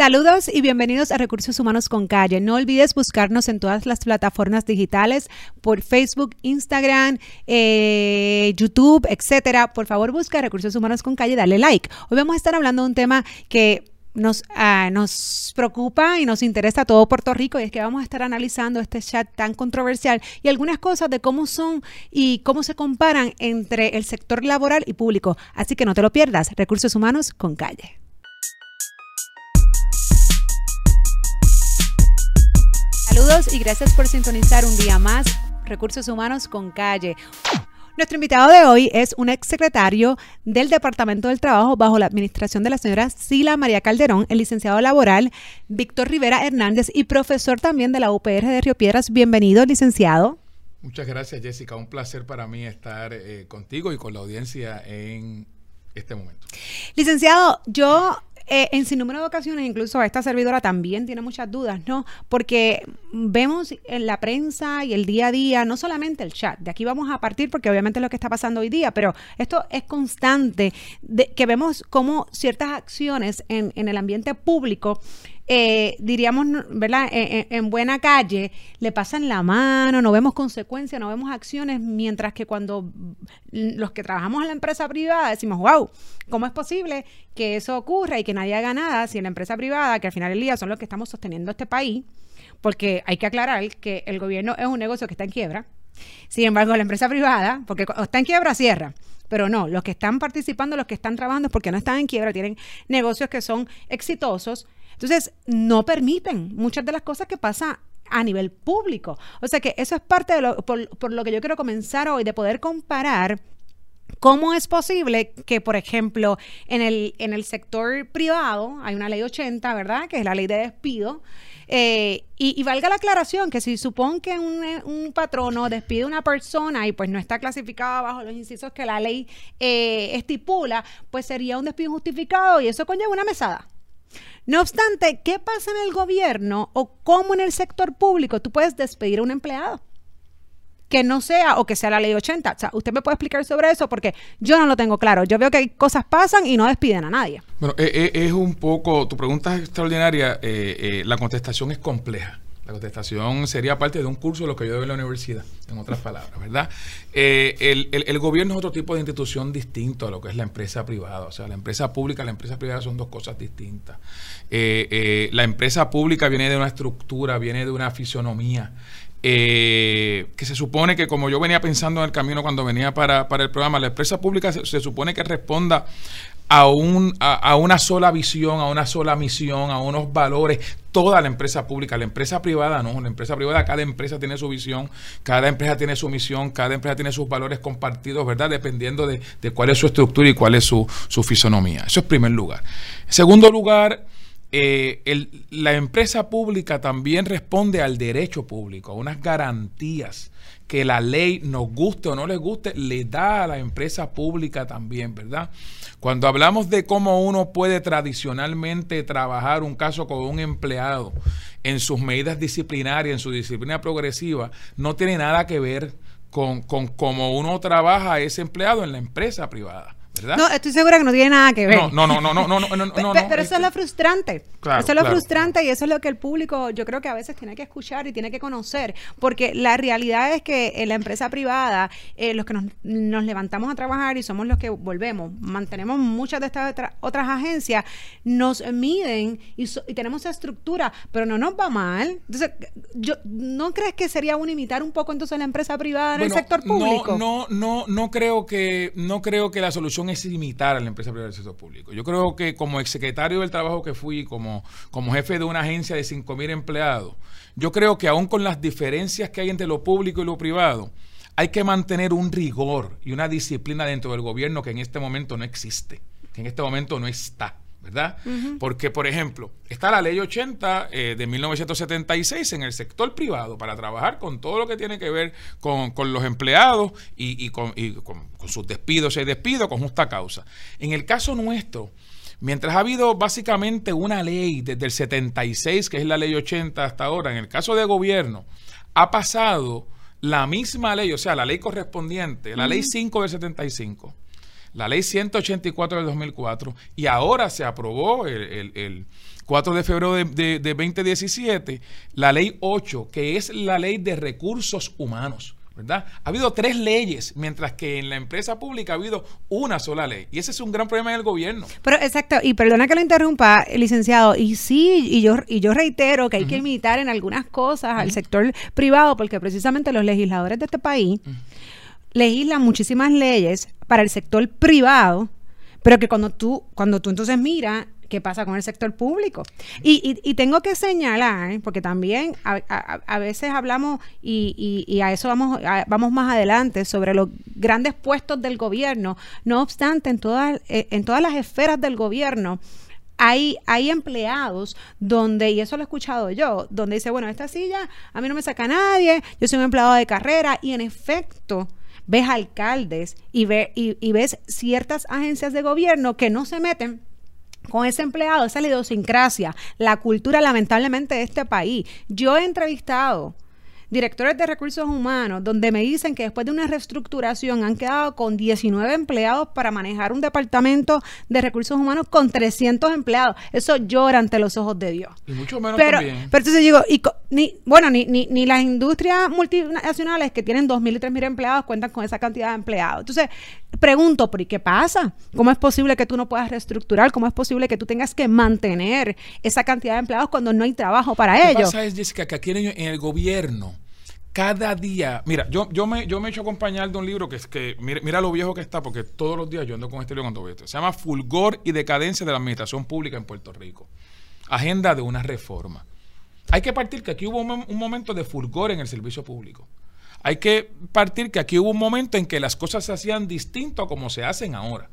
Saludos y bienvenidos a Recursos Humanos con Calle. No olvides buscarnos en todas las plataformas digitales por Facebook, Instagram, eh, YouTube, etcétera. Por favor, busca Recursos Humanos con Calle, dale like. Hoy vamos a estar hablando de un tema que nos, ah, nos preocupa y nos interesa a todo Puerto Rico y es que vamos a estar analizando este chat tan controversial y algunas cosas de cómo son y cómo se comparan entre el sector laboral y público. Así que no te lo pierdas, Recursos Humanos con Calle. Saludos y gracias por sintonizar un día más Recursos Humanos con Calle. Nuestro invitado de hoy es un exsecretario del Departamento del Trabajo bajo la administración de la señora Sila María Calderón, el licenciado laboral Víctor Rivera Hernández y profesor también de la UPR de Río Piedras. Bienvenido, licenciado. Muchas gracias, Jessica. Un placer para mí estar eh, contigo y con la audiencia en este momento. Licenciado, yo eh, en sin número de ocasiones, incluso esta servidora también tiene muchas dudas, ¿no? Porque vemos en la prensa y el día a día, no solamente el chat, de aquí vamos a partir porque obviamente es lo que está pasando hoy día, pero esto es constante, de, que vemos cómo ciertas acciones en, en el ambiente público eh, diríamos, ¿verdad? En, buena calle, le pasan la mano, no vemos consecuencias, no vemos acciones, mientras que cuando los que trabajamos en la empresa privada decimos, wow, ¿cómo es posible que eso ocurra y que nadie haga nada si en la empresa privada, que al final del día son los que estamos sosteniendo este país, porque hay que aclarar que el gobierno es un negocio que está en quiebra, sin embargo, la empresa privada, porque está en quiebra, cierra. Pero no, los que están participando, los que están trabajando es porque no están en quiebra, tienen negocios que son exitosos, entonces, no permiten muchas de las cosas que pasan a nivel público. O sea que eso es parte de lo, por, lo que yo quiero comenzar hoy, de poder comparar ¿Cómo es posible que, por ejemplo, en el, en el sector privado hay una ley 80, ¿verdad? Que es la ley de despido. Eh, y, valga la aclaración que si supone que un, un, patrono despide a una persona y pues no está clasificada bajo los incisos que la ley eh, estipula, pues sería un despido injustificado y eso conlleva una mesada. No obstante, ¿qué pasa en el gobierno o cómo en el sector público tú puedes despedir a un empleado? que no sea o que sea la ley 80. O sea, usted me puede explicar sobre eso porque yo no lo tengo claro. Yo veo que cosas pasan y no despiden a nadie. Bueno, eh, eh, es un poco, tu pregunta es extraordinaria, eh, la contestación es compleja. La contestación sería parte de un curso de lo que yo doy en la universidad, en otras palabras, ¿verdad? Eh, el, gobierno es otro tipo de institución distinto a lo que es la empresa privada. O sea, la empresa pública y la empresa privada son dos cosas distintas. Eh, eh, la empresa pública viene de una estructura, viene de una fisonomía. que se supone que como yo venía pensando en el camino cuando venía para, el programa, la empresa pública se, supone que responda a, un, a, una sola visión, a una sola misión, a unos valores, toda la empresa pública, la empresa privada no, la empresa privada, cada empresa tiene su visión, cada empresa tiene su misión, cada empresa tiene sus valores compartidos, ¿verdad? Dependiendo de, cuál es su estructura y cuál es su, su fisonomía. Eso es primer lugar. En segundo lugar, eh, la empresa pública también responde al derecho público, a unas garantías que la ley, nos guste o no les guste, le da a la empresa pública también, ¿verdad? Cuando hablamos de cómo uno puede tradicionalmente trabajar un caso con un empleado en sus medidas disciplinarias, en su disciplina progresiva, no tiene nada que ver con, con cómo uno trabaja a ese empleado en la empresa privada. No, estoy segura que no tiene nada que ver. No, no, no, no, no, no, no, Pero, eso es lo frustrante. eso es lo frustrante y eso es lo que el público, yo creo que a veces tiene que escuchar y tiene que conocer, porque la realidad es que en la empresa privada, eh, los que nos, levantamos a trabajar y somos los que volvemos, mantenemos muchas de estas otras agencias, nos miden y, tenemos esa estructura, pero no nos va mal. Entonces, yo, ¿no crees que sería bueno imitar un poco entonces la empresa privada en el sector público? No, no, no, no creo que, no creo que la solución es imitar a la empresa privada del sector público. Yo creo que como exsecretario del trabajo que fui, como, como jefe de una agencia de 5.000 empleados, yo creo que aún con las diferencias que hay entre lo público y lo privado, hay que mantener un rigor y una disciplina dentro del gobierno que en este momento no existe, que en este momento no está. ¿Verdad? Porque, por ejemplo, está la ley 80 eh, de 1976 en el sector privado para trabajar con todo lo que tiene que ver con, los empleados y, con, sus despidos y despidos con justa causa. En el caso nuestro, mientras ha habido básicamente una ley desde el 76, que es la ley 80 hasta ahora, en el caso de gobierno, ha pasado la misma ley, o sea, la ley correspondiente, la ley 5 del 75 la ley 184 del 2004 y ahora se aprobó el, 4 de febrero de, de 2017 la ley 8, que es la ley de recursos humanos. Ha habido tres leyes, mientras que en la empresa pública ha habido una sola ley. Y ese es un gran problema en el gobierno. Pero exacto, y perdona que lo interrumpa, licenciado, y sí, y yo, y yo reitero que hay que imitar en algunas cosas al sector privado, porque precisamente los legisladores de este país legislan muchísimas leyes para el sector privado, pero que cuando tú, cuando tú entonces miras qué pasa con el sector público. Y, tengo que señalar, ¿eh? porque también a, veces hablamos, y, a eso vamos, vamos más adelante, sobre los grandes puestos del gobierno. No obstante, en todas, eh, en todas las esferas del gobierno, hay, hay, empleados donde, y eso lo he escuchado yo, donde dice, bueno, esta silla a mí no me saca nadie, yo soy un empleado de carrera, y en efecto, ves alcaldes y, ve, y ves ciertas agencias de gobierno que no se meten con ese empleado, esa idiosincrasia, la cultura lamentablemente de este país. Yo he entrevistado directores de recursos humanos, donde me dicen que después de una reestructuración han quedado con 19 empleados para manejar un departamento de recursos humanos con 300 empleados. Eso llora ante los ojos de Dios. Y mucho menos pero, también. Pero entonces digo, y, ni, bueno, ni, ni, ni las industrias multinacionales que tienen 2.000 y 3.000 empleados cuentan con esa cantidad de empleados. Entonces, pregunto, ¿por qué pasa? ¿Cómo es posible que tú no puedas reestructurar? ¿Cómo es posible que tú tengas que mantener esa cantidad de empleados cuando no hay trabajo para ellos? Lo que pasa es, Jessica, que aquí en el gobierno cada día, mira, yo, yo, me, yo me he hecho acompañar de un libro que es que, mira, lo viejo que está, porque todos los días yo ando con este libro cuando veo esto. Se llama Fulgor y Decadencia de la Administración Pública en Puerto Rico. Agenda de una reforma. Hay que partir que aquí hubo un, un momento de fulgor en el servicio público. Hay que partir que aquí hubo un momento en que las cosas se hacían distinto a como se hacen ahora.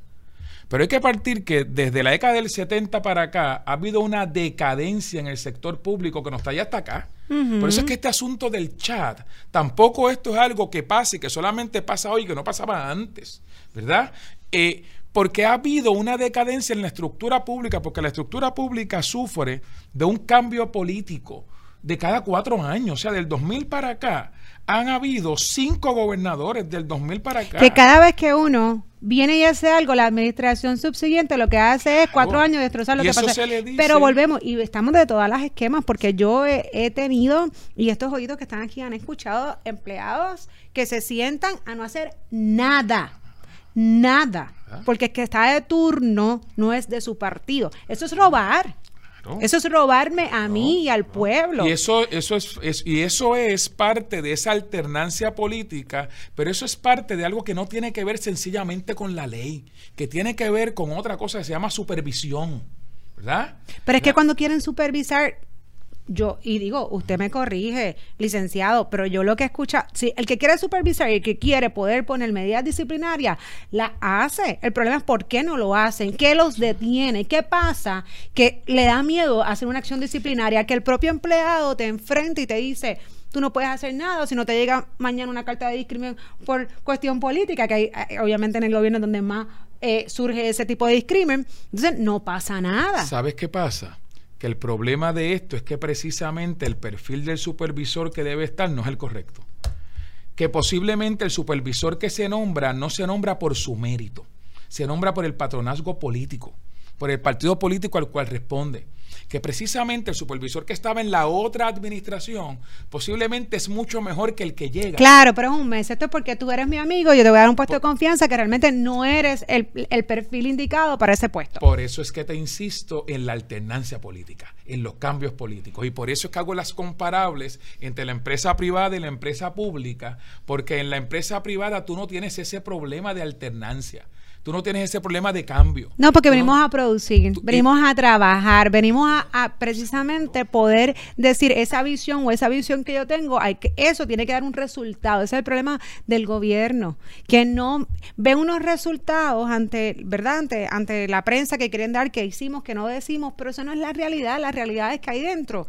Pero hay que partir que desde la década del 70 para acá ha habido una decadencia en el sector público que nos está ya hasta acá. Por eso es que este asunto del chat, tampoco esto es algo que pase, que solamente pasa hoy, que no pasaba antes, ¿verdad? Eh, porque ha habido una decadencia en la estructura pública, porque la estructura pública sufre de un cambio político de cada cuatro años, o sea, del 2000 para acá han habido cinco gobernadores del 2000 para acá. Que cada vez que uno viene y hace algo, la administración subsiguiente lo que hace es cuatro años destrozar lo que pasa. Pero volvemos y estamos de todas las esquemas porque yo he, tenido, y estos oídos que están aquí han escuchado empleados que se sientan a no hacer nada. Nada. Ah. Porque el que está de turno no es de su partido. Eso es robar. Eso es robarme a mí y al pueblo. Y eso, eso es, y eso es parte de esa alternancia política, pero eso es parte de algo que no tiene que ver sencillamente con la ley, que tiene que ver con otra cosa que se llama supervisión. ¿verdad? Pero es que cuando quieren supervisar, yo, y digo, usted me corrige, licenciado, pero yo lo que escucha, si el que quiere supervisar y el que quiere poder poner medidas disciplinarias, la hace. El problema es por qué no lo hacen, qué los detiene, qué pasa, que le da miedo hacer una acción disciplinaria, que el propio empleado te enfrente y te dice, tú no puedes hacer nada, si no te llega mañana una carta de discriminación por cuestión política, que hay, eh, obviamente en el gobierno donde más eh, surge ese tipo de discrimen, entonces no pasa nada. ¿Sabes qué pasa? Que el problema de esto es que precisamente el perfil del supervisor que debe estar no es el correcto. Que posiblemente el supervisor que se nombra no se nombra por su mérito, se nombra por el patronazgo político, por el partido político al cual responde que precisamente el supervisor que estaba en la otra administración posiblemente es mucho mejor que el que llega. Claro, pero es un mes. Esto es porque tú eres mi amigo, yo te voy a dar un puesto de confianza que realmente no eres el, el perfil indicado para ese puesto. Por eso es que te insisto en la alternancia política, en los cambios políticos. Y por eso es que hago las comparables entre la empresa privada y la empresa pública, porque en la empresa privada tú no tienes ese problema de alternancia tú no tienes ese problema de cambio. No, porque venimos a producir, venimos a trabajar, venimos a, precisamente poder decir esa visión o esa visión que yo tengo, hay que, eso tiene que dar un resultado. Ese es el problema del gobierno, que no ve unos resultados ante, ¿verdad? Ante, ante la prensa que quieren dar, que hicimos, que no decimos, pero eso no es la realidad, la realidad es que hay dentro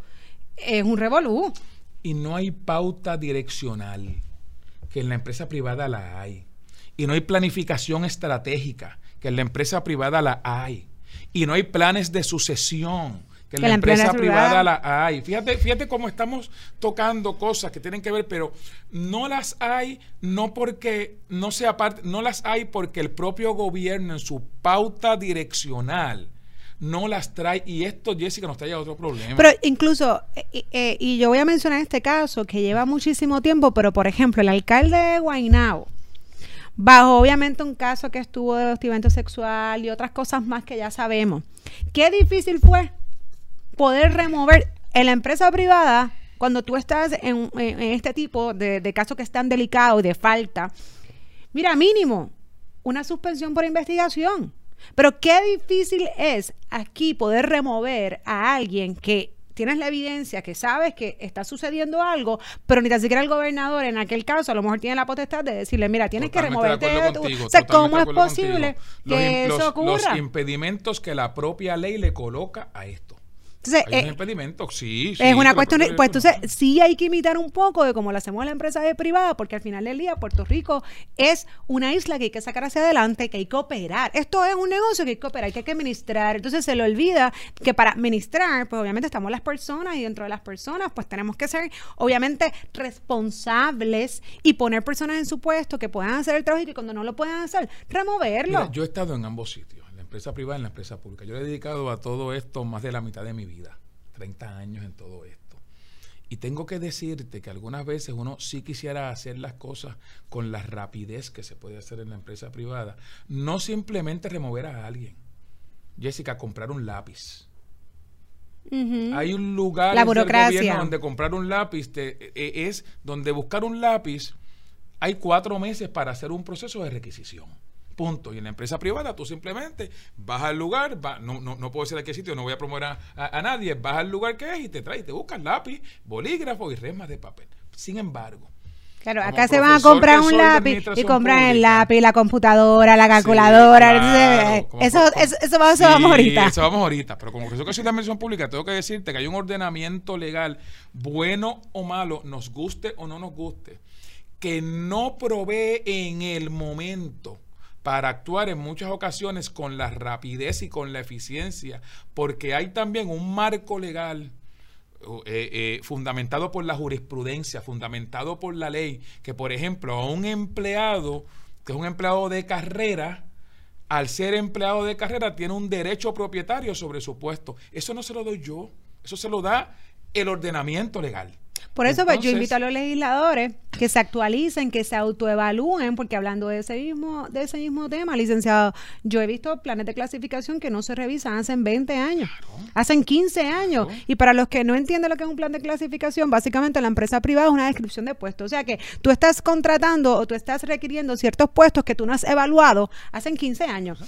es un revolú. Y no hay pauta direccional, que en la empresa privada la hay y no hay planificación estratégica, que en la empresa privada la hay, y no hay planes de sucesión, que, la, empresa, privada, la hay. Fíjate, fíjate cómo estamos tocando cosas que tienen que ver, pero no las hay no porque no sea parte, no las hay porque el propio gobierno en su pauta direccional no las trae y esto Jessica nos trae a otro problema. Pero incluso eh, eh, y yo voy a mencionar este caso que lleva muchísimo tiempo, pero por ejemplo, el alcalde de Guaynabo bajo obviamente un caso que estuvo de hostigamiento sexual y otras cosas más que ya sabemos. Qué difícil fue poder remover en la empresa privada cuando tú estás en, este tipo de, de casos que están delicados y de falta. Mira, mínimo, una suspensión por investigación. Pero qué difícil es aquí poder remover a alguien que tienes la evidencia, que sabes que está sucediendo algo, pero ni tan siquiera el gobernador en aquel caso a lo mejor tiene la potestad de decirle, mira, tienes que removerte de, tu... o sea, ¿cómo es posible que eso ocurra? Los impedimentos que la propia ley le coloca a esto. Entonces, hay un eh, impedimento, sí, Es una cuestión, pues entonces sí hay que imitar un poco de cómo lo hacemos en la empresa de privada, porque al final del día Puerto Rico es una isla que hay que sacar hacia adelante, que hay que operar. Esto es un negocio que hay que operar, que hay que administrar. Entonces se le olvida que para administrar, pues obviamente estamos las personas y dentro de las personas, pues tenemos que ser obviamente responsables y poner personas en su puesto que puedan hacer el trabajo y que cuando no lo puedan hacer, removerlo. yo he estado en ambos sitios empresa privada y en la empresa pública. Yo le he dedicado a todo esto más de la mitad de mi vida, 30 años en todo esto. Y tengo que decirte que algunas veces uno sí quisiera hacer las cosas con la rapidez que se puede hacer en la empresa privada. No simplemente remover a alguien. Jessica, comprar un lápiz. Hay un lugar la burocracia. donde comprar un lápiz te, e, es donde buscar un lápiz. Hay cuatro meses para hacer un proceso de requisición. Punto. Y en la empresa privada tú simplemente vas al lugar, no, no, no puedo decir a qué sitio, no voy a promover a, nadie, vas al lugar que es y te traes, te buscas lápiz, bolígrafo y resmas de papel. Sin embargo, Claro, acá se van a comprar un lápiz y compran el lápiz, la computadora, la calculadora. eso, eso, eso, vamos, ahorita. Eso vamos ahorita. Pero como que soy de la administración pública, tengo que decirte que hay un ordenamiento legal, bueno o malo, nos guste o no nos guste, que no provee en el momento para actuar en muchas ocasiones con la rapidez y con la eficiencia, porque hay también un marco legal eh, eh, fundamentado por la jurisprudencia, fundamentado por la ley, que por ejemplo a un empleado, que es un empleado de carrera, al ser empleado de carrera tiene un derecho propietario sobre su puesto. Eso no se lo doy yo, eso se lo da el ordenamiento legal. Por eso pues, yo invito a los legisladores que se actualicen, que se autoevalúen, porque hablando de ese mismo, de ese mismo tema, licenciado, yo he visto planes de clasificación que no se revisan hace 20 años, hacen 15 años. Y para los que no entienden lo que es un plan de clasificación, básicamente la empresa privada es una descripción de puestos. O sea que tú estás contratando o tú estás requiriendo ciertos puestos que tú no has evaluado hace 15 años.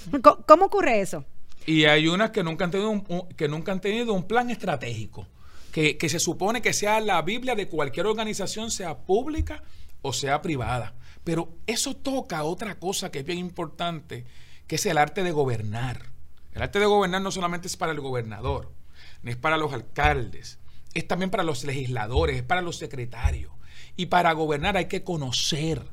¿Cómo, ocurre eso? Y hay unas que nunca han tenido que nunca han tenido un plan estratégico que, se supone que sea la Biblia de cualquier organización, sea pública o sea privada. Pero eso toca otra cosa que es bien importante, que es el arte de gobernar. El arte de gobernar no solamente es para el gobernador, ni es para los alcaldes, es también para los legisladores, es para los secretarios. Y para gobernar hay que conocer.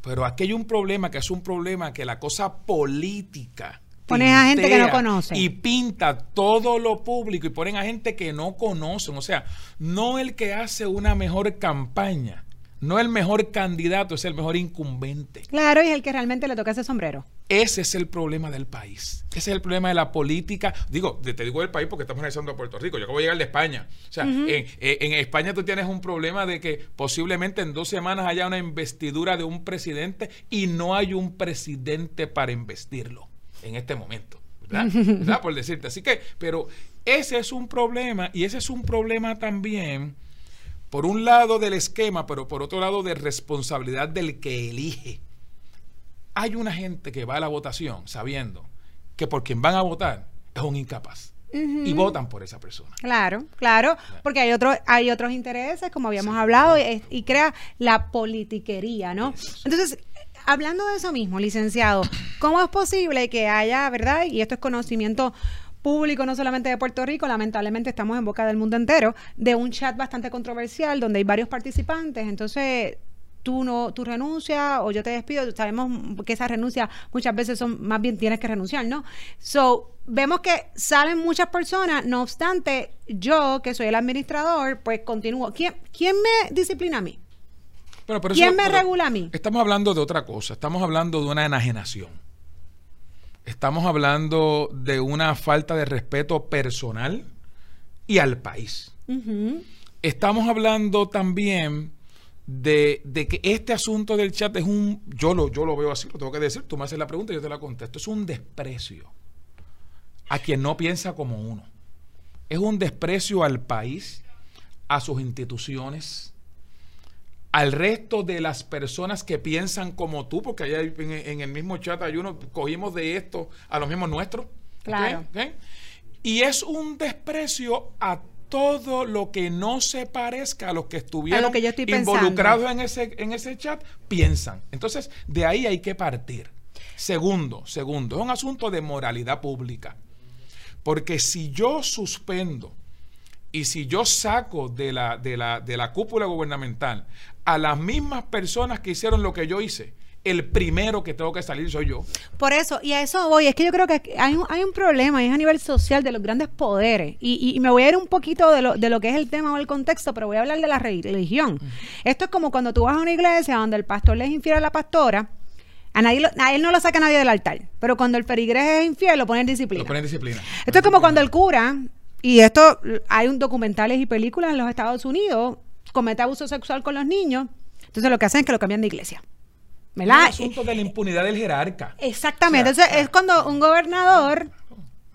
Pero aquí hay un problema que es un problema que la cosa política Ponen a gente que no conoce. Y pinta todo lo público y ponen a gente que no conocen. O sea, no el que hace una mejor campaña, no el mejor candidato, es el mejor incumbente. Claro, y es el que realmente le toca ese sombrero. Ese es el problema del país. Ese es el problema de la política. Digo, te digo del país porque estamos analizando a Puerto Rico. Yo acabo de llegar de España. O sea, en, en, España tú tienes un problema de que posiblemente en dos semanas haya una investidura de un presidente y no hay un presidente para investirlo en este momento. ¿verdad? Por decirte. Así que, pero ese es un problema y ese es un problema también, por un lado del esquema, pero por otro lado de responsabilidad del que elige. Hay una gente que va a la votación sabiendo que por quien van a votar es un incapaz. Y votan por esa persona. Claro, claro, porque hay otros hay otros intereses, como habíamos hablado, y, y, crea la politiquería, ¿no? Entonces, hablando de eso mismo, licenciado, ¿cómo es posible que haya, verdad? Y esto es conocimiento público, no solamente de Puerto Rico, lamentablemente estamos en boca del mundo entero, de un chat bastante controversial donde hay varios participantes. Entonces, tú no, tú renuncias o yo te despido, sabemos que esas renuncias muchas veces son, más bien tienes que renunciar, ¿no? So, vemos que salen muchas personas, no obstante, yo, que soy el administrador, pues continúo. ¿Quién, quién me disciplina a mí? ¿Quién me regula a mí? Estamos hablando de otra cosa, estamos hablando de una enajenación. Estamos hablando de una falta de respeto personal y al país. Estamos hablando también de, que este asunto del chat es un, yo lo, yo lo veo así, lo tengo que decir, tú me haces la pregunta y yo te la contesto, es un desprecio a quien no piensa como uno. Es un desprecio al país, a sus instituciones, al resto de las personas que piensan como tú, porque allá en, el mismo chat hay uno, cogimos de esto a los mismos nuestros. Claro. Y es un desprecio a todo lo que no se parezca a los que estuvieron involucrados en ese, en ese chat, piensan. Entonces, de ahí hay que partir. Segundo, segundo, es un asunto de moralidad pública. Porque si yo suspendo y si yo saco de la, de la, de la cúpula gubernamental a las mismas personas que hicieron lo que yo hice, el primero que tengo que salir soy yo. Por eso, y a eso voy, es que yo creo que hay un, hay un problema, es a nivel social de los grandes poderes, y, y, me voy a ir un poquito de lo, de lo que es el tema o el contexto, pero voy a hablar de la religión. Esto es como cuando tú vas a una iglesia donde el pastor le es infiel a la pastora, a, nadie a él no lo saca nadie del altar, pero cuando el perigrés es infiel lo pone en disciplina. Lo pone en disciplina. Esto es como cuando el cura, y esto hay un documentales y películas en los Estados Unidos, comete abuso sexual con los niños, entonces lo que hacen es que lo cambian de iglesia. ¿verdad? Es un asunto de la impunidad del jerarca. Exactamente. Entonces, es cuando un gobernador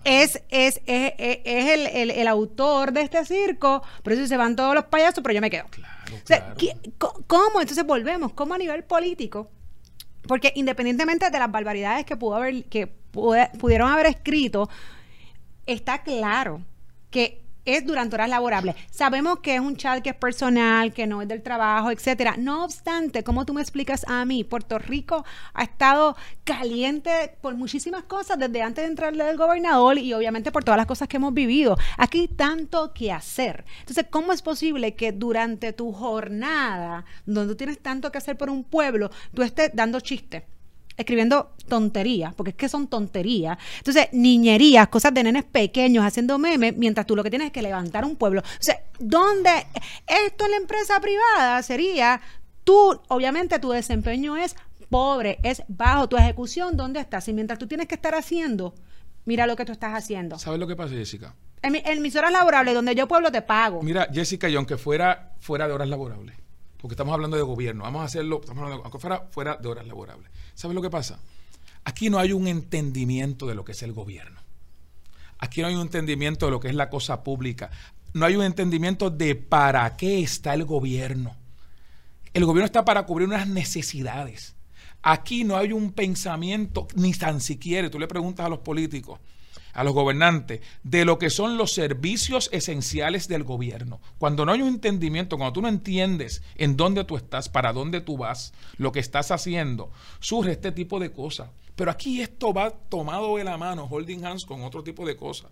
es, es, es, es el, el, el, autor de este circo, por eso se van todos los payasos, pero yo me quedo. Claro, ¿Cómo? Entonces volvemos, ¿cómo a nivel político? Porque independientemente de las barbaridades que pudo haber, que pudieron haber escrito, está claro que es durante horas laborables. Sabemos que es un chat que es personal, que no es del trabajo, etcétera. No obstante, como tú me explicas a mí, Puerto Rico ha estado caliente por muchísimas cosas desde antes de entrarle del gobernador y obviamente por todas las cosas que hemos vivido. Aquí hay tanto que hacer. Entonces, ¿cómo es posible que durante tu jornada, donde tienes tanto que hacer por un pueblo, tú estés dando chistes? Escribiendo tonterías, porque es que son tonterías. Entonces, niñerías, cosas de nenes pequeños haciendo memes, mientras tú lo que tienes es que levantar un pueblo. O sea, ¿dónde esto en la empresa privada sería tú, obviamente tu desempeño es pobre, es bajo, tu ejecución, ¿dónde estás? Y mientras tú tienes que estar haciendo, mira lo que tú estás haciendo. ¿Sabes lo que pasa, Jessica? En, mis horas laborables, donde yo pueblo te pago. Mira, Jessica, y aunque fuera fuera de horas laborables, porque estamos hablando de gobierno, vamos a hacerlo, estamos hablando, aunque fuera fuera de horas laborables. ¿Sabes lo que pasa? Aquí no hay un entendimiento de lo que es el gobierno. Aquí no hay un entendimiento de lo que es la cosa pública. No hay un entendimiento de para qué está el gobierno. El gobierno está para cubrir unas necesidades. Aquí no hay un pensamiento, ni tan siquiera, tú le preguntas a los políticos, a los gobernantes de lo que son los servicios esenciales del gobierno. Cuando no hay un entendimiento, cuando tú no entiendes en dónde tú estás, para dónde tú vas, lo que estás haciendo, surge este tipo de cosas. Pero aquí esto va tomado de la mano, holding hands con otro tipo de cosas.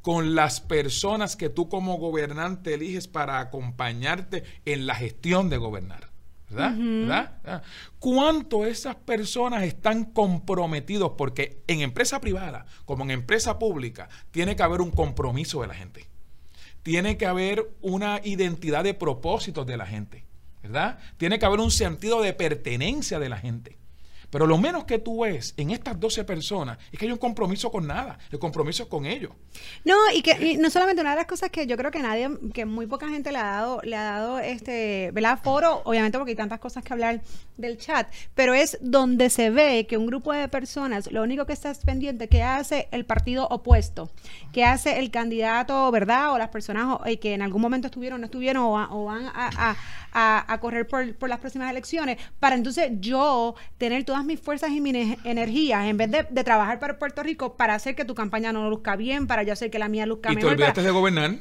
Con las personas que tú como gobernante eliges para acompañarte en la gestión de gobernar. ¿Verdad? ¿verdad? ¿Cuánto esas personas están comprometidos? Porque en empresa privada, como en empresa pública, tiene que haber un compromiso de la gente. Tiene que haber una identidad de propósitos de la gente, ¿verdad? Tiene que haber un sentido de pertenencia de la gente. Pero lo menos que tú ves en estas 12 personas es que hay un compromiso con nada. El compromiso es con ellos. No, y que no solamente una de las cosas que yo creo que nadie, que muy poca gente le ha dado, le ha dado este, ¿verdad? Foro, obviamente porque hay tantas cosas que hablar del chat, pero es donde se ve que un grupo de personas, lo único que está pendiente, que hace el partido opuesto, que hace el candidato, ¿verdad? O las personas eh, que en algún momento estuvieron, no estuvieron o, van a, a, correr por, por las próximas elecciones, para entonces yo tener mis fuerzas y mis energías en vez de, trabajar para Puerto Rico para hacer que tu campaña no luzca bien, para yo hacer que la mía luzca mejor. Y te olvidaste de gobernar.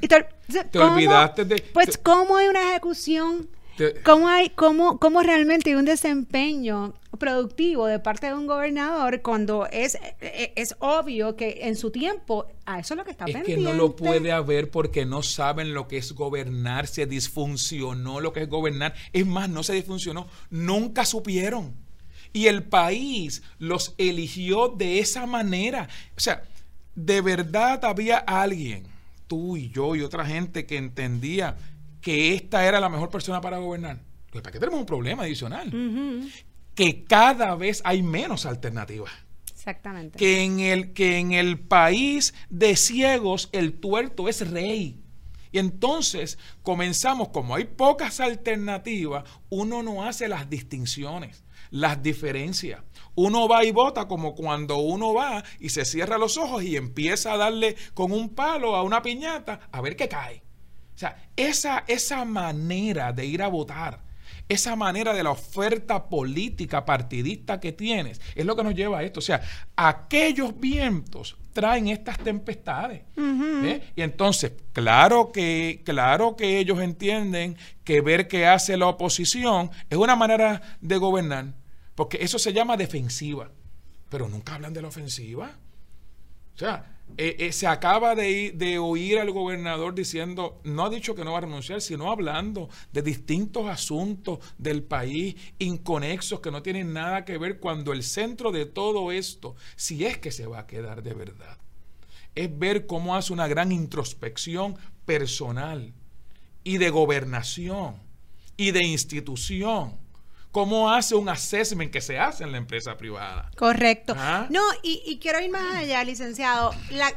te, olvidaste de... Pues, ¿cómo hay una ejecución ¿Cómo, hay, cómo, ¿Cómo realmente hay un desempeño productivo de parte de un gobernador cuando es, e, es, obvio que en su tiempo a eso es lo que está es que no lo puede haber porque no saben lo que es gobernar, se disfuncionó lo que es gobernar. Es más, no se disfuncionó, nunca supieron. Y el país los eligió de esa manera. O sea, de verdad había alguien, tú y yo y otra gente que entendía que esta era la mejor persona para gobernar. Pues, ¿Para qué tenemos un problema adicional? Que cada vez hay menos alternativas. Exactamente. Que en, el, que en el país de ciegos el tuerto es rey. Y entonces comenzamos, como hay pocas alternativas, uno no hace las distinciones, las diferencias. Uno va y vota como cuando uno va y se cierra los ojos y empieza a darle con un palo a una piñata a ver qué cae. O sea, esa, esa manera de ir a votar, esa manera de la oferta política partidista que tienes, es lo que nos lleva a esto. O sea, aquellos vientos traen estas tempestades. Y entonces, claro que, claro que ellos entienden que ver qué hace la oposición es una manera de gobernar, porque eso se llama defensiva, pero nunca hablan de la ofensiva. O sea, eh, eh, se acaba de, de, oír al gobernador diciendo, no ha dicho que no va a renunciar, sino hablando de distintos asuntos del país inconexos que no tienen nada que ver cuando el centro de todo esto, si es que se va a quedar de verdad, es ver cómo hace una gran introspección personal y de gobernación y de institución cómo hace un assessment que se hace en la empresa privada. Correcto. No, y, quiero ir más allá, licenciado.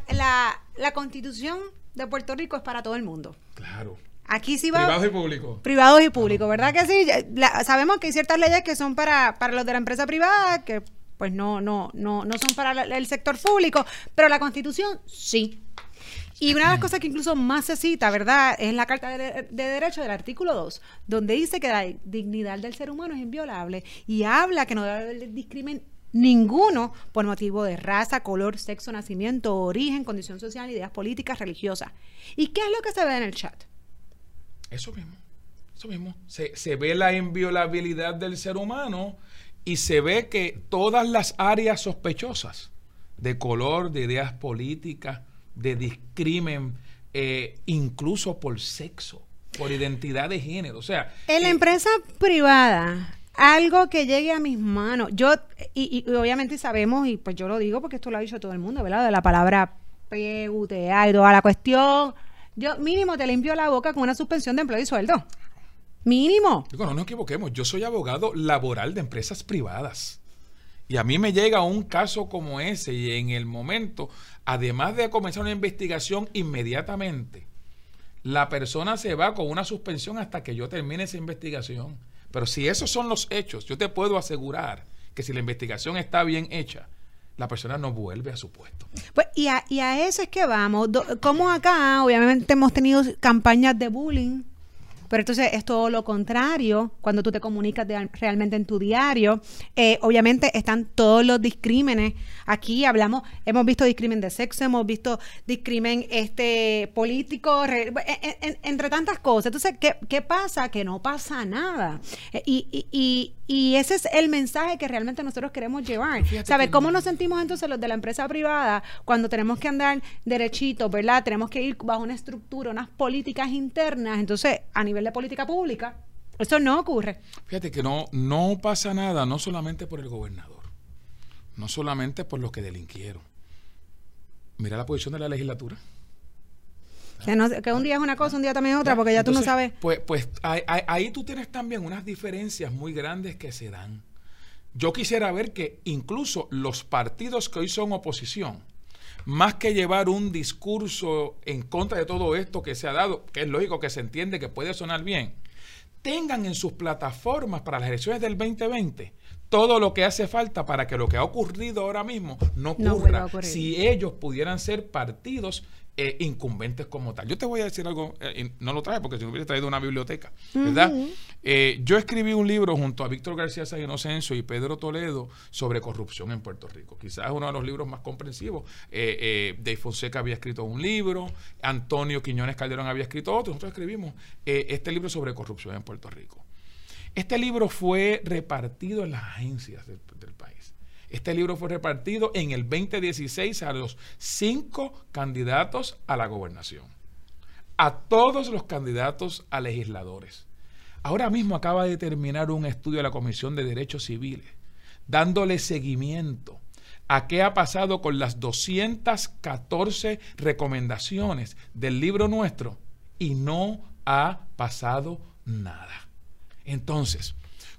La, constitución de Puerto Rico es para todo el mundo. Claro. Aquí sí va. Privados y públicos. Privados y públicos, ¿verdad que sí? sabemos que hay ciertas leyes que son para, para los de la empresa privada, que pues no, no, no, no son para el sector público, pero la constitución sí. Y una de las cosas que incluso más se cita, ¿verdad?, es la Carta de, Derecho del artículo 2, donde dice que la dignidad del ser humano es inviolable y habla que no debe haber discrimen ninguno por motivo de raza, color, sexo, nacimiento, origen, condición social, ideas políticas, religiosas. ¿Y qué es lo que se ve en el chat? Eso mismo, eso mismo. Se, se ve la inviolabilidad del ser humano y se ve que todas las áreas sospechosas de color, de ideas políticas, de discrimen, eh, incluso por sexo, por identidad de género. O sea. En la eh, empresa privada, algo que llegue a mis manos. Yo, y, obviamente sabemos, y pues yo lo digo porque esto lo ha dicho todo el mundo, ¿verdad? De la palabra PUTA y toda la cuestión. Yo mínimo te limpio la boca con una suspensión de empleo y sueldo. Mínimo. Digo, no nos equivoquemos. Yo soy abogado laboral de empresas privadas. Y a mí me llega un caso como ese y en el momento, además de comenzar una investigación inmediatamente, la persona se va con una suspensión hasta que yo termine esa investigación. Pero si esos son los hechos, yo te puedo asegurar que si la investigación está bien hecha, la persona no vuelve a su puesto. Pues, y, a, y a eso es que vamos. Como acá, obviamente hemos tenido campañas de bullying pero entonces es todo lo contrario cuando tú te comunicas realmente en tu diario. Eh, obviamente están todos los discrímenes. Aquí hablamos, hemos visto discrimen de sexo, hemos visto discrimen este, político, entre tantas cosas. Entonces, ¿qué, ¿qué, pasa? Que no pasa nada. Eh, y, y, y, ese es el mensaje que realmente nosotros queremos llevar. ¿Sabes cómo nos sentimos entonces los de la empresa privada cuando tenemos que andar derechito, ¿verdad? Tenemos que ir bajo una estructura, unas políticas internas. Entonces, a nivel de política pública. Eso no ocurre. Fíjate que no, no pasa nada, no solamente por el gobernador, no solamente por los que delinquieron. Mira la posición de la legislatura. Que, un día es una cosa, un día también es otra, porque ya tú no sabes. Pues, pues ahí, ahí, tú tienes también unas diferencias muy grandes que se dan. Yo quisiera ver que incluso los partidos que hoy son oposición, más que llevar un discurso en contra de todo esto que se ha dado, que es lógico que se entiende que puede sonar bien, tengan en sus plataformas para las elecciones del 2020 todo lo que hace falta para que lo que ha ocurrido ahora mismo no ocurra. si ellos pudieran ser partidos eh, incumbentes como tal. Yo te voy a decir algo, eh, no lo traje porque si no hubiera traído una biblioteca, ¿verdad? Eh, yo escribí un libro junto a Víctor García Inocencio y Pedro Toledo sobre corrupción en Puerto Rico. Quizás uno de los libros más comprensivos. Dave Fonseca había escrito un libro, Antonio Quiñones Calderón había escrito otro. Nosotros escribimos este libro sobre corrupción en Puerto Rico. Este libro fue repartido en las agencias del, del país. Este libro fue repartido en el 2016 a los cinco candidatos a la gobernación, a todos los candidatos a legisladores. Ahora mismo acaba de terminar un estudio de la Comisión de Derechos Civiles, dándole seguimiento a qué ha pasado con las 214 recomendaciones del libro nuestro y no ha pasado nada. Entonces,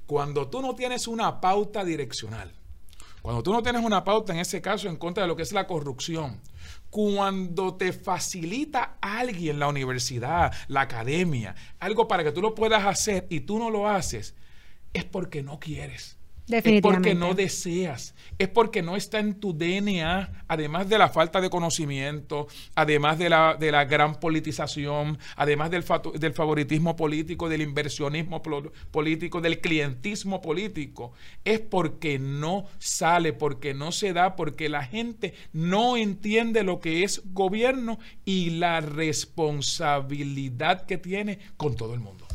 cuando tú no tienes una pauta direccional, cuando tú no tienes una pauta, en ese caso, en contra de lo que es la corrupción, cuando te facilita alguien, la universidad, la academia, algo para que tú lo puedas hacer y tú no lo haces, es porque no quieres. Es porque no deseas, es porque no está en tu DNA, además de la falta de conocimiento, además de la, de la gran politización, además del, del favoritismo político, del inversionismo político, del clientismo político. Es porque no sale, porque no se da, porque la gente no entiende lo que es gobierno y la responsabilidad que tiene con todo el mundo.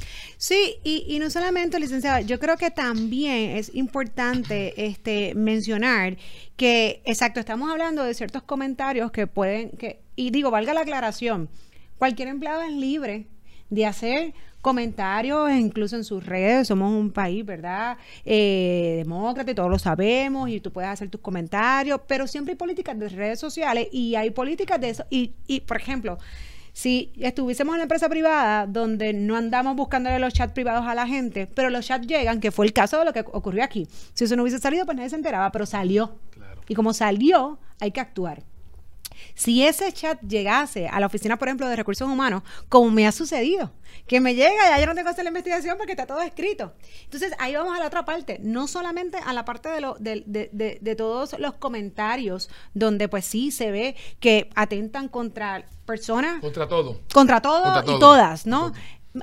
Sí, y, y no solamente, licenciada, yo creo que también es importante este, mencionar que, exacto, estamos hablando de ciertos comentarios que pueden, que, y digo, valga la aclaración, cualquier empleado es libre de hacer comentarios, incluso en sus redes, somos un país, ¿verdad? Eh, demócrata todos lo sabemos y tú puedes hacer tus comentarios, pero siempre hay políticas de redes sociales y hay políticas de eso. Y, y por ejemplo, si estuviésemos en la empresa privada donde no andamos buscándole los chats privados a la gente, pero los chats llegan, que fue el caso de lo que ocurrió aquí. Si eso no hubiese salido, pues nadie se enteraba, pero salió. Y como salió, hay que actuar. Si ese chat llegase a la oficina, por ejemplo, de recursos humanos, como me ha sucedido, que me llega y ya yo no tengo que hacer la investigación porque está todo escrito. Entonces, ahí vamos a la otra parte, no solamente a la parte de, lo, de, de, de, todos los comentarios, donde pues sí se ve que atentan contra personas. Contra todo. Contra todo, y todas, ¿no?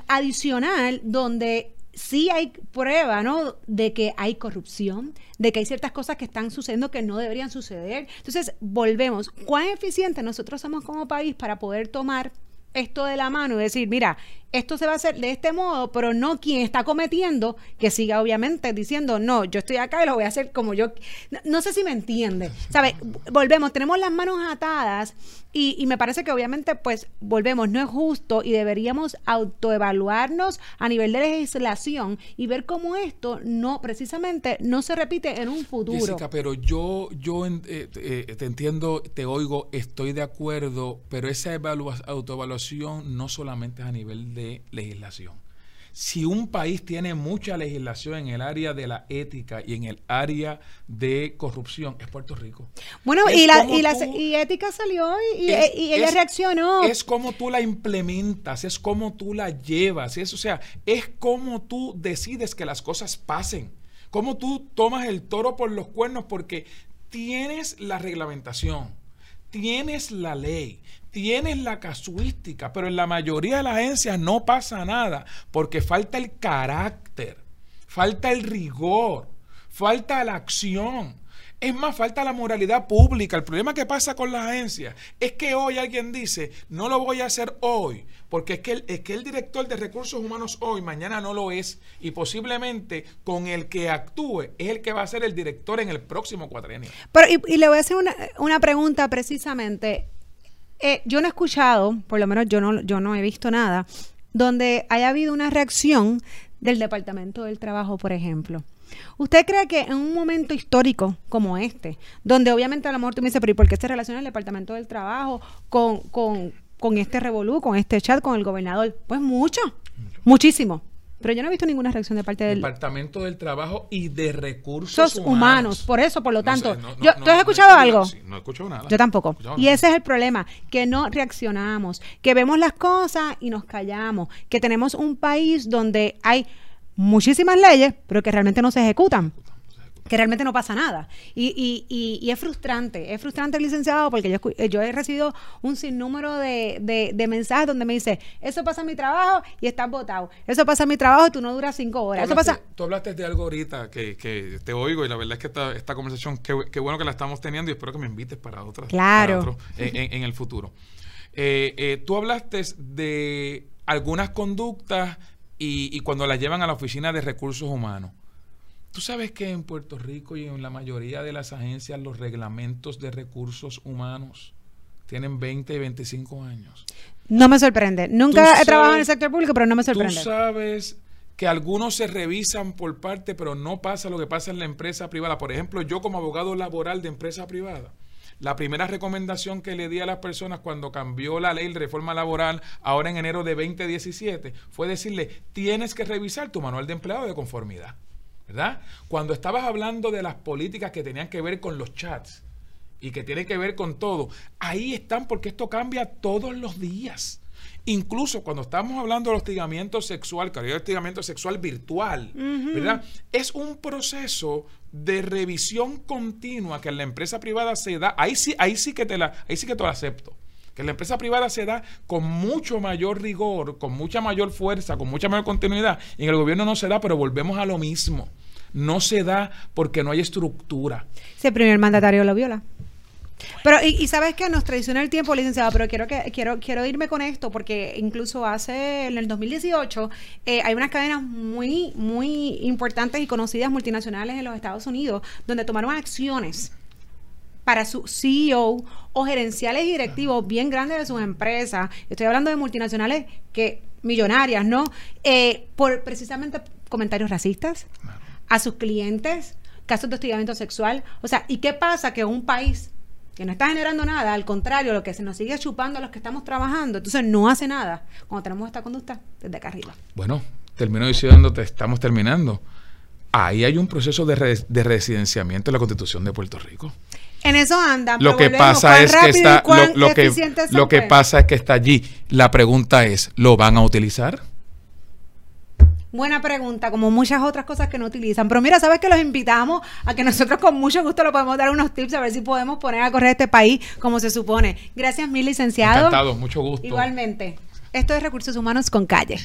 Adicional, donde sí hay prueba, ¿no? De que hay corrupción, de que hay ciertas cosas que están sucediendo que no deberían suceder. Entonces, volvemos. ¿Cuán eficientes nosotros somos como país para poder tomar esto de la mano y decir, mira, esto se va a hacer de este modo, pero no quien está cometiendo que siga obviamente diciendo, no, yo estoy acá y lo voy a hacer como yo. No, sé si me entiende. ¿Sabes? Volvemos, tenemos las manos atadas y, y, me parece que obviamente, pues, volvemos, no es justo y deberíamos autoevaluarnos a nivel de legislación y ver cómo esto no, precisamente, no se repite en un futuro. Jessica, pero yo, yo eh, eh, te entiendo, te oigo, estoy de acuerdo, pero esa autoevaluación no solamente es a nivel de legislación. Si un país tiene mucha legislación en el área de la ética y en el área de corrupción, es Puerto Rico. Bueno, y, la, y, ética salió y, ella reaccionó. Es como tú la implementas, es como tú la llevas, es, o sea, es como tú decides que las cosas pasen, como tú tomas el toro por los cuernos porque tienes la reglamentación, tienes la ley, tienes la casuística, pero en la mayoría de las agencias no pasa nada porque falta el carácter, falta el rigor, falta la acción. Es más, falta la moralidad pública. El problema que pasa con las agencias es que hoy alguien dice, no lo voy a hacer hoy, porque es que el, es que el director de recursos humanos hoy, mañana no lo es, y posiblemente con el que actúe es el que va a ser el director en el próximo cuatrenio. Pero, y, le voy a hacer una, una pregunta precisamente. Eh, yo no he escuchado, por lo menos yo no, yo no he visto nada, donde haya habido una reacción del Departamento del Trabajo, por ejemplo. ¿Usted cree que en un momento histórico como este, donde obviamente a lo mejor tú me dices, pero ¿y por qué se relaciona el Departamento del Trabajo con, con, con este revolú, con este chat, con el gobernador? Pues mucho, muchísimo. Pero yo no he visto ninguna reacción de parte del Departamento del Trabajo y de Recursos humanos. humanos. Por eso, por lo tanto, yo, ¿tú has escuchado algo? no he escuchado nada. Yo tampoco. y ese es el problema, que no reaccionamos, que vemos las cosas y nos callamos, que tenemos un país donde hay muchísimas leyes, pero que realmente no se ejecutan que realmente no pasa nada. Y, y, y, es frustrante, es frustrante, licenciado, porque yo, yo he recibido un sinnúmero de, de, mensajes donde me dice, eso pasa en mi trabajo y estás votado, eso pasa en mi trabajo y tú no duras cinco horas. Tú eso hablaste, pasa... tú hablaste de algo ahorita que, que, te oigo y la verdad es que esta, esta conversación, qué, bueno que la estamos teniendo y espero que me invites para otras. Claro. en, el futuro. Eh, eh, tú hablaste de algunas conductas y, cuando las llevan a la oficina de recursos humanos. Tú sabes que en Puerto Rico y en la mayoría de las agencias los reglamentos de recursos humanos tienen 20 y 25 años. No me sorprende. Nunca he trabajado en el sector público, pero no me sorprende. Tú sabes que algunos se revisan por parte, pero no pasa lo que pasa en la empresa privada. Por ejemplo, yo como abogado laboral de empresa privada, la primera recomendación que le di a las personas cuando cambió la ley de reforma laboral ahora en enero de 2017 fue decirle, tienes que revisar tu manual de empleado de conformidad. ¿Verdad? Cuando estabas hablando de las políticas que tenían que ver con los chats y que tienen que ver con todo, ahí están porque esto cambia todos los días. Incluso cuando estamos hablando del hostigamiento sexual, que hay hostigamiento sexual virtual, ¿verdad? Es un proceso de revisión continua que en la empresa privada se da. Ahí sí, ahí sí que te la, ahí sí que te lo acepto. Que la empresa privada se da con mucho mayor rigor, con mucha mayor fuerza, con mucha mayor continuidad. Y en el gobierno no se da, pero volvemos a lo mismo. No se da porque no hay estructura. Si el primer mandatario lo viola. Pero, y, sabes que nos traiciona el tiempo, licenciado, pero quiero que quiero quiero irme con esto, porque incluso hace, en el 2018, eh, hay unas cadenas muy, muy importantes y conocidas multinacionales en los Estados Unidos, donde tomaron acciones para su CEO o gerenciales y directivos bien grandes de sus empresas. Estoy hablando de multinacionales que millonarias, ¿no? Eh, por precisamente comentarios racistas a sus clientes, casos de hostigamiento sexual. O sea, ¿y qué pasa que un país que no está generando nada, al contrario, lo que se nos sigue chupando a los que estamos trabajando, entonces no hace nada cuando tenemos esta conducta desde acá arriba. Bueno, termino diciéndote, estamos terminando. Ahí hay un proceso de, de residenciamiento en la Constitución de Puerto Rico. En eso andan. Lo que pasa es que está, lo, que, lo que pasa es que está allí. La pregunta es, ¿lo van a utilizar? Buena pregunta, como muchas otras cosas que no utilizan. Pero mira, sabes que los invitamos a que nosotros con mucho gusto le podemos dar unos tips a ver si podemos poner a correr este país como se supone. Gracias, mi licenciado. Encantado, mucho gusto. Igualmente. Esto es Recursos Humanos con Calle.